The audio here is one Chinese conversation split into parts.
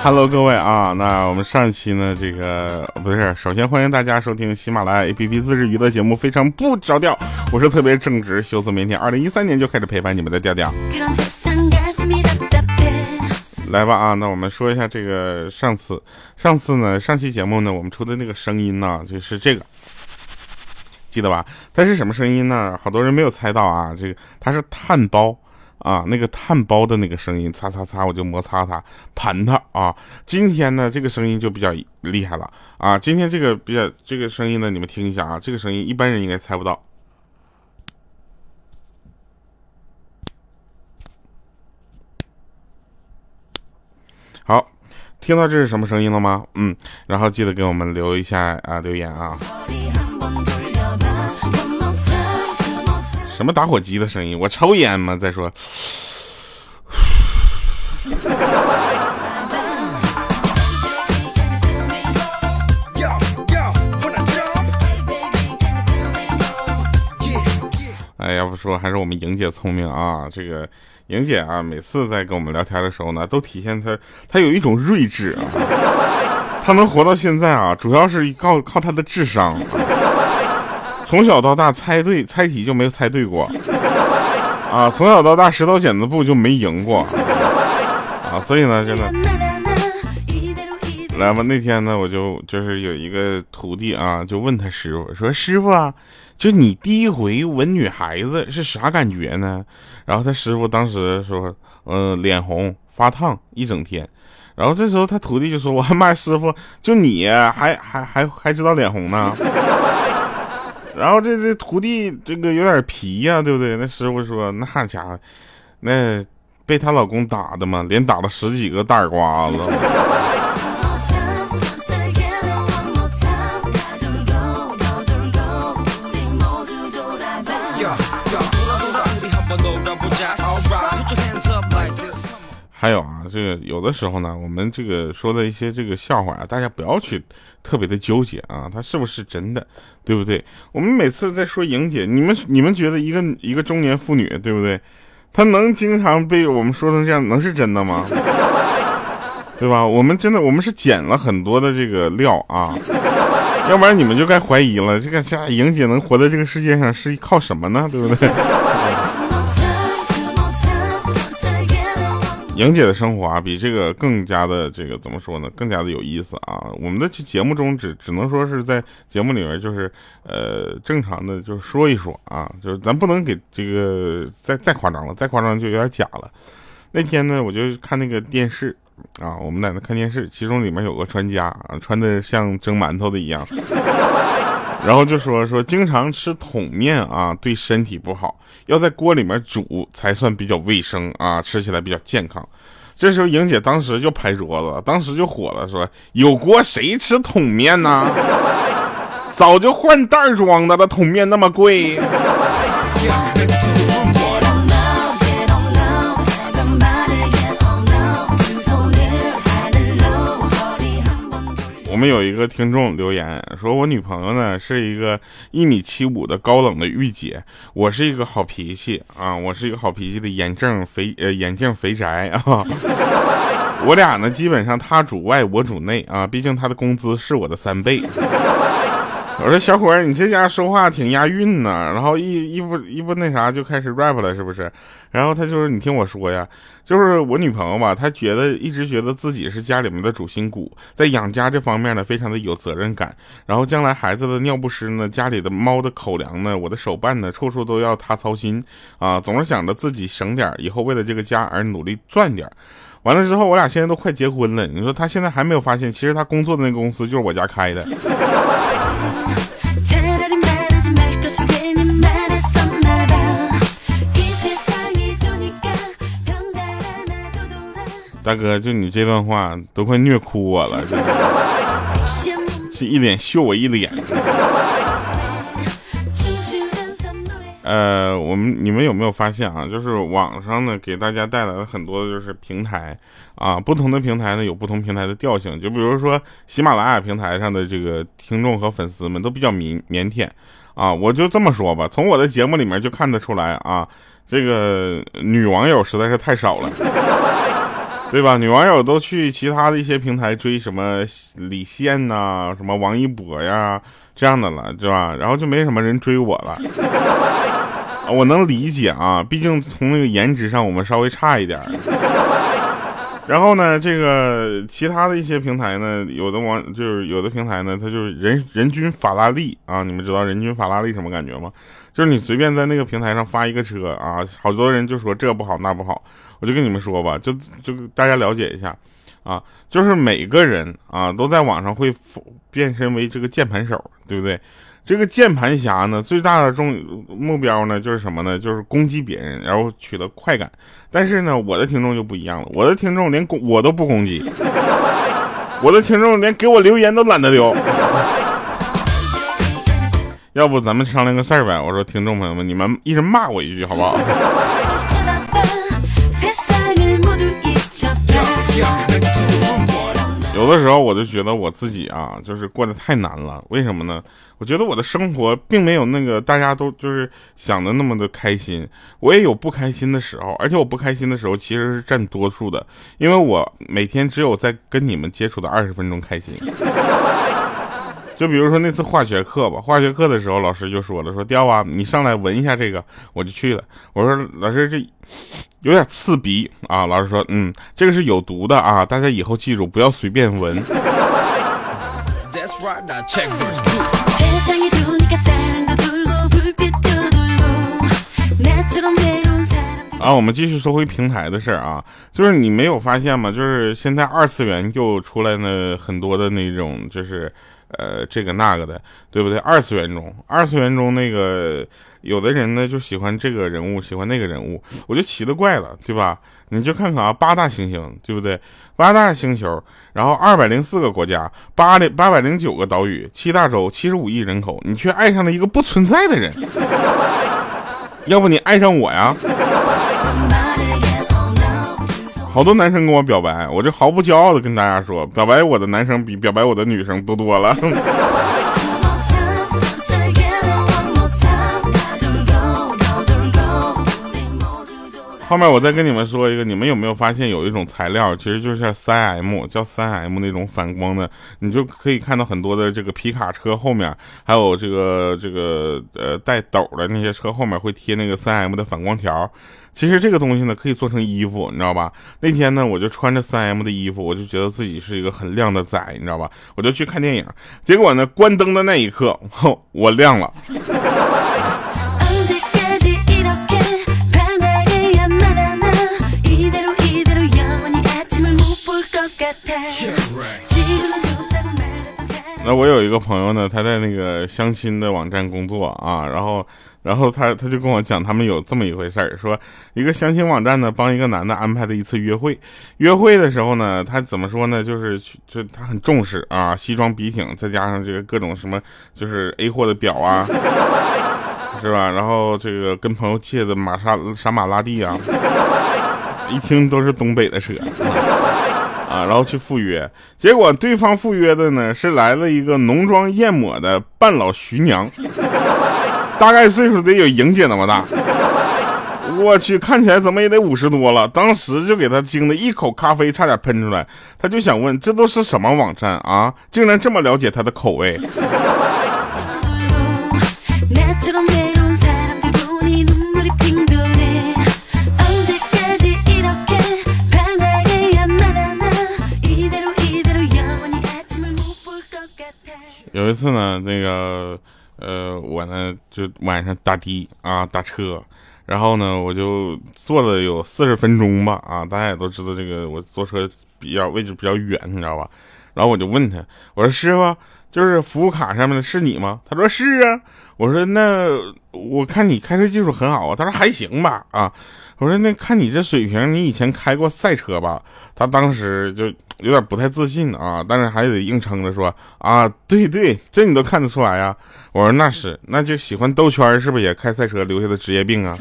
哟，Hello，各位啊，那我们上一期呢，这个不是，首先欢迎大家收听喜马拉雅 APP 自制娱乐节目《非常不着调》，我是特别正直、羞涩腼腆，二零一三年就开始陪伴你们的调调。来吧啊，那我们说一下这个上次，上次呢，上期节目呢，我们出的那个声音呢，就是这个，记得吧？它是什么声音呢？好多人没有猜到啊，这个它是碳包啊，那个碳包的那个声音，擦擦擦，我就摩擦它，盘它啊。今天呢，这个声音就比较厉害了啊。今天这个比较这个声音呢，你们听一下啊，这个声音一般人应该猜不到。好，听到这是什么声音了吗？嗯，然后记得给我们留一下啊，留言啊。什么打火机的声音？我抽烟吗？再说。哎，要不说还是我们莹姐聪明啊，这个。莹姐啊，每次在跟我们聊天的时候呢，都体现她她有一种睿智啊。她能活到现在啊，主要是靠靠她的智商。从小到大猜对猜题就没有猜对过啊，从小到大石头剪子布就没赢过啊，所以呢，真的。来吧，那天呢，我就就是有一个徒弟啊，就问他师傅说：“师傅啊。”就你第一回吻女孩子是啥感觉呢？然后他师傅当时说，嗯，脸红发烫一整天。然后这时候他徒弟就说：“我骂，师傅，就你还还还还知道脸红呢？”然后这这徒弟这个有点皮呀，对不对？那师傅说：“那家伙，那被她老公打的嘛，连打了十几个大耳刮子。”还有啊，这个有的时候呢，我们这个说的一些这个笑话啊，大家不要去特别的纠结啊，它是不是真的，对不对？我们每次在说莹姐，你们你们觉得一个一个中年妇女，对不对？她能经常被我们说成这样，能是真的吗？对吧？我们真的，我们是捡了很多的这个料啊，要不然你们就该怀疑了，这个家莹姐能活在这个世界上是靠什么呢？对不对？莹姐的生活啊，比这个更加的这个怎么说呢？更加的有意思啊！我们的节目中只只能说是在节目里面就是呃正常的就是说一说啊，就是咱不能给这个再再夸张了，再夸张就有点假了。那天呢，我就看那个电视啊，我们在那看电视，其中里面有个专家啊，穿的像蒸馒头的一样。然后就说说经常吃桶面啊，对身体不好，要在锅里面煮才算比较卫生啊，吃起来比较健康。这时候莹姐当时就拍桌子，当时就火了，说有锅谁吃桶面呢？早就换袋装的了，桶面那么贵。我们有一个听众留言说：“我女朋友呢是一个一米七五的高冷的御姐，我是一个好脾气啊，我是一个好脾气的眼镜肥 呃眼镜肥宅啊，我俩呢基本上她主外我主内啊，毕竟她的工资是我的三倍。”我说小伙儿，你这家说话挺押韵呢，然后一一不一不那啥就开始 rap 了，是不是？然后他就是你听我说呀，就是我女朋友吧，她觉得一直觉得自己是家里面的主心骨，在养家这方面呢非常的有责任感。然后将来孩子的尿不湿呢，家里的猫的口粮呢，我的手办呢，处处都要她操心啊，总是想着自己省点，以后为了这个家而努力赚点儿。完了之后，我俩现在都快结婚了，你说他现在还没有发现，其实他工作的那个公司就是我家开的。大哥，就你这段话都快虐哭我了，这 一脸秀我一脸。呃，我们你们有没有发现啊？就是网上呢给大家带来了很多就是平台啊，不同的平台呢有不同平台的调性。就比如说喜马拉雅平台上的这个听众和粉丝们都比较腼腼腆啊，我就这么说吧，从我的节目里面就看得出来啊，这个女网友实在是太少了。对吧？女网友都去其他的一些平台追什么李现呐、什么王一博呀这样的了，对吧？然后就没什么人追我了。我能理解啊，毕竟从那个颜值上我们稍微差一点。然后呢，这个其他的一些平台呢，有的网就是有的平台呢，它就是人人均法拉利啊，你们知道人均法拉利什么感觉吗？就是你随便在那个平台上发一个车啊，好多人就说这不好那不好，我就跟你们说吧，就就大家了解一下啊，就是每个人啊都在网上会变身为这个键盘手，对不对？这个键盘侠呢，最大的重目标呢，就是什么呢？就是攻击别人，然后取得快感。但是呢，我的听众就不一样了，我的听众连攻我都不攻击，我的听众连给我留言都懒得留。要不咱们商量个事儿呗？我说，听众朋友们，你们一人骂我一句好不好？有的时候我就觉得我自己啊，就是过得太难了。为什么呢？我觉得我的生活并没有那个大家都就是想的那么的开心。我也有不开心的时候，而且我不开心的时候其实是占多数的，因为我每天只有在跟你们接触的二十分钟开心。就比如说那次化学课吧，化学课的时候，老师就说了，说雕啊，你上来闻一下这个，我就去了。我说老师这有点刺鼻啊，老师说嗯，这个是有毒的啊，大家以后记住不要随便闻。啊，我们继续说回平台的事儿啊，就是你没有发现吗？就是现在二次元又出来了很多的那种，就是呃这个那个的，对不对？二次元中，二次元中那个有的人呢就喜欢这个人物，喜欢那个人物，我就奇了怪了，对吧？你就看看啊，八大行星，对不对？八大星球，然后二百零四个国家，八零八百零九个岛屿，七大洲，七十五亿人口，你却爱上了一个不存在的人，要不你爱上我呀？好多男生跟我表白，我就毫不骄傲的跟大家说，表白我的男生比表白我的女生多多了。后面我再跟你们说一个，你们有没有发现有一种材料，其实就是三 M，叫三 M 那种反光的，你就可以看到很多的这个皮卡车后面，还有这个这个呃带斗的那些车后面会贴那个三 M 的反光条。其实这个东西呢可以做成衣服，你知道吧？那天呢我就穿着三 M 的衣服，我就觉得自己是一个很亮的仔，你知道吧？我就去看电影，结果呢关灯的那一刻，我亮了。那我有一个朋友呢，他在那个相亲的网站工作啊，然后，然后他他就跟我讲，他们有这么一回事儿，说一个相亲网站呢帮一个男的安排的一次约会，约会的时候呢，他怎么说呢，就是就他很重视啊，西装笔挺，再加上这个各种什么，就是 A 货的表啊，是吧？然后这个跟朋友借的玛莎莎玛拉蒂啊，一听都是东北的车。啊，然后去赴约，结果对方赴约的呢是来了一个浓妆艳抹的半老徐娘，大概岁数得有莹姐那么大。我去，看起来怎么也得五十多了。当时就给他惊的一口咖啡差点喷出来，他就想问这都是什么网站啊？竟然这么了解他的口味。有一次呢，那个呃，我呢就晚上打的啊，打车，然后呢，我就坐了有四十分钟吧，啊，大家也都知道这个我坐车比较位置比较远，你知道吧？然后我就问他，我说师傅，就是服务卡上面的是你吗？他说是啊。我说那我看你开车技术很好啊。他说还行吧，啊。我说那看你这水平，你以前开过赛车吧？他当时就有点不太自信啊，但是还得硬撑着说啊，对对，这你都看得出来呀。我说那是，那就喜欢兜圈，是不是也开赛车留下的职业病啊？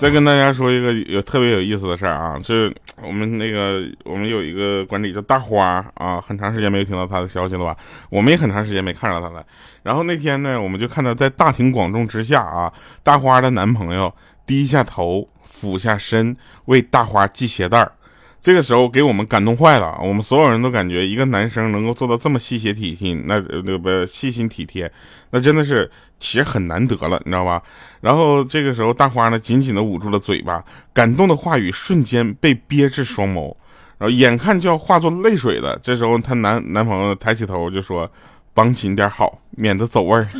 再跟大家说一个有特别有意思的事儿啊，就是我们那个我们有一个管理叫大花啊，很长时间没有听到她的消息了吧？我们也很长时间没看到她了。然后那天呢，我们就看到在大庭广众之下啊，大花的男朋友低下头俯下身为大花系鞋带儿。这个时候给我们感动坏了，我们所有人都感觉一个男生能够做到这么细心体贴，那那个细心体贴，那真的是其实很难得了，你知道吧？然后这个时候大花呢紧紧的捂住了嘴巴，感动的话语瞬间被憋至双眸，然后眼看就要化作泪水了。这时候她男男朋友抬起头就说：“绑紧点好，免得走味儿。”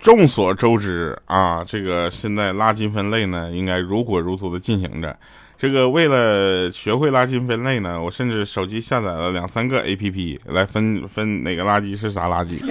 众所周知啊，这个现在垃圾分类呢，应该如火如荼的进行着。这个为了学会垃圾分类呢，我甚至手机下载了两三个 A P P 来分 分哪个垃圾是啥垃圾。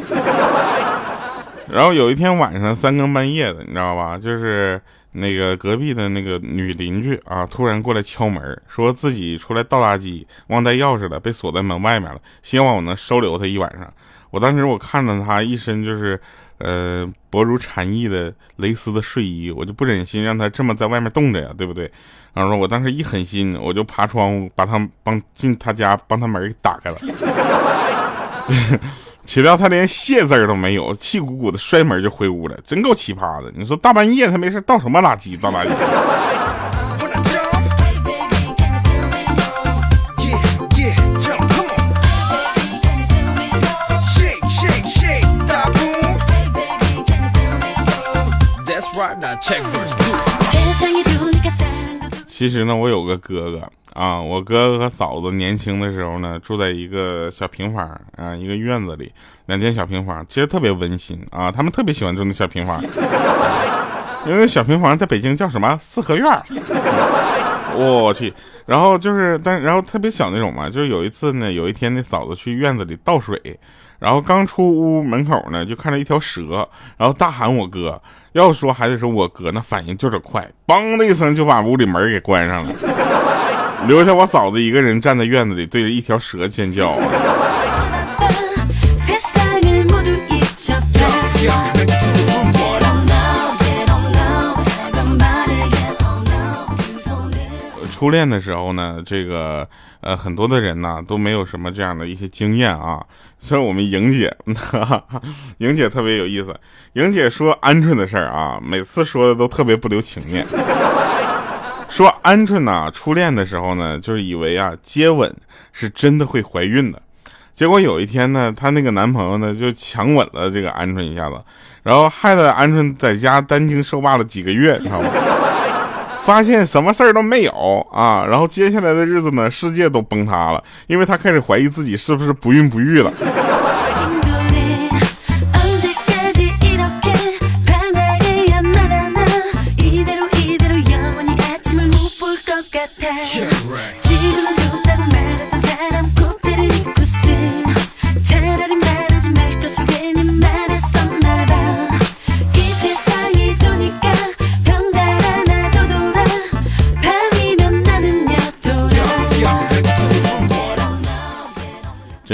然后有一天晚上三更半夜的，你知道吧？就是那个隔壁的那个女邻居啊，突然过来敲门，说自己出来倒垃圾忘带钥匙了，被锁在门外面了，希望我能收留她一晚上。我当时我看着她一身就是。呃，薄如蝉翼的蕾丝的睡衣，我就不忍心让她这么在外面冻着呀，对不对？然后说我当时一狠心，我就爬窗户把她帮进她家，帮她门给打开了。岂料他连谢字儿都没有，气鼓鼓的摔门就回屋了，真够奇葩的。你说大半夜他没事倒什么垃圾？倒垃圾？其实呢，我有个哥哥啊，我哥哥和嫂子年轻的时候呢，住在一个小平房啊，一个院子里，两间小平房，其实特别温馨啊。他们特别喜欢住那小平房，因为小平房在北京叫什么四合院。我去，然后就是，但然后特别小那种嘛，就是有一次呢，有一天那嫂子去院子里倒水。然后刚出屋门口呢，就看到一条蛇，然后大喊我哥。要说还得是我哥，那反应就是快，梆的一声就把屋里门给关上了，留下我嫂子一个人站在院子里，对着一条蛇尖叫。初恋的时候呢，这个呃很多的人呢都没有什么这样的一些经验啊。所以我们莹姐，莹姐特别有意思。莹姐说鹌鹑的事儿啊，每次说的都特别不留情面。说鹌鹑呢，初恋的时候呢，就是以为啊接吻是真的会怀孕的。结果有一天呢，她那个男朋友呢就强吻了这个鹌鹑一下子，然后害得鹌鹑在家担惊受怕了几个月，你知道吗？发现什么事儿都没有啊，然后接下来的日子呢，世界都崩塌了，因为他开始怀疑自己是不是不孕不育了。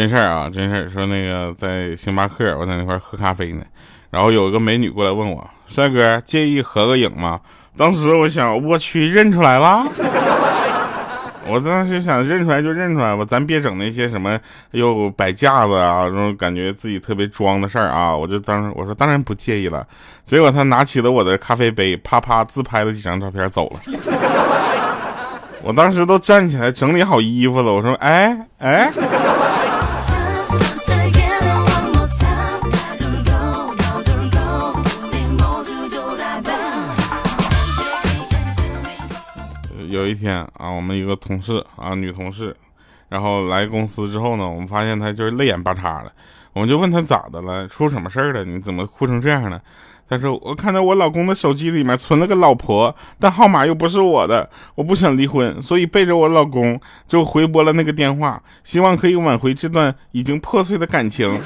真事儿啊，真事儿。说那个在星巴克，我在那块喝咖啡呢，然后有一个美女过来问我：“帅哥，介意合个影吗？”当时我想，我去，认出来了。我当时想认出来就认出来吧，咱别整那些什么又摆架子啊，这种感觉自己特别装的事儿啊。我就当时我说当然不介意了。结果他拿起了我的咖啡杯，啪啪自拍了几张照片走了。我当时都站起来整理好衣服了，我说：“哎哎。”有一天啊，我们一个同事啊，女同事，然后来公司之后呢，我们发现她就是泪眼巴叉的，我们就问她咋的了，出什么事儿了？你怎么哭成这样呢？她说我看到我老公的手机里面存了个老婆，但号码又不是我的，我不想离婚，所以背着我老公就回拨了那个电话，希望可以挽回这段已经破碎的感情。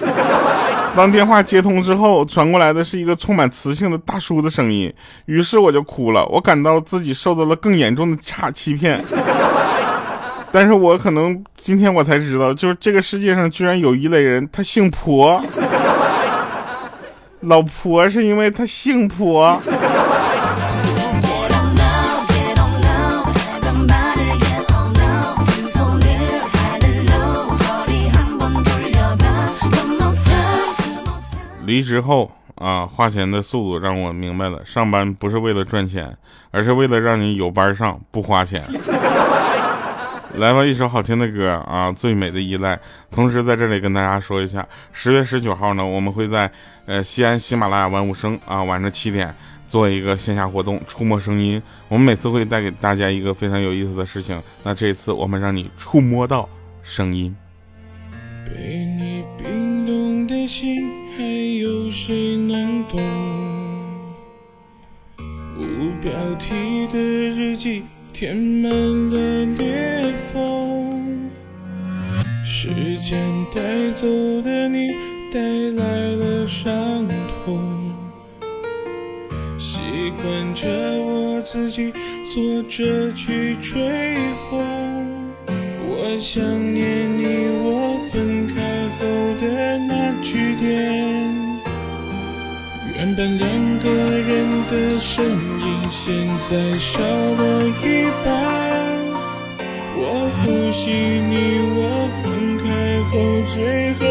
当电话接通之后，传过来的是一个充满磁性的大叔的声音，于是我就哭了。我感到自己受到了更严重的差欺骗。但是我可能今天我才知道，就是这个世界上居然有一类人，他姓婆，老婆是因为他姓婆。离职后啊，花钱的速度让我明白了，上班不是为了赚钱，而是为了让你有班上不花钱。来吧，一首好听的歌啊，《最美的依赖》。同时在这里跟大家说一下，十月十九号呢，我们会在呃西安喜马拉雅万物生啊晚上七点做一个线下活动，触摸声音。我们每次会带给大家一个非常有意思的事情，那这一次我们让你触摸到声音。被你冰冻的心，还有谁能懂？无标题的日记。填满了裂缝，时间带走的你，带来了伤痛。习惯着我自己坐着去吹风，我想念你，但两个人的身影，现在少了一半。我复习你我分开后最后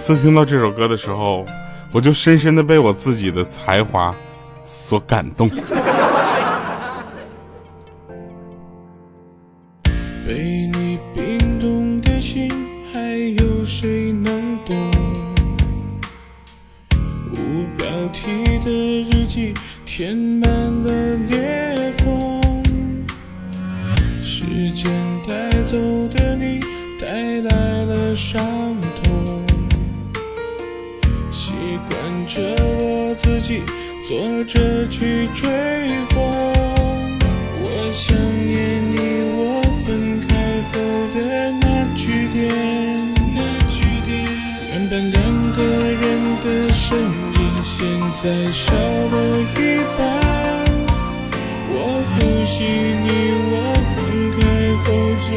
次听到这首歌的时候，我就深深的被我自己的才华所感动。被你冰冻的心，还有谁能再少了一半。我复习你我分开后最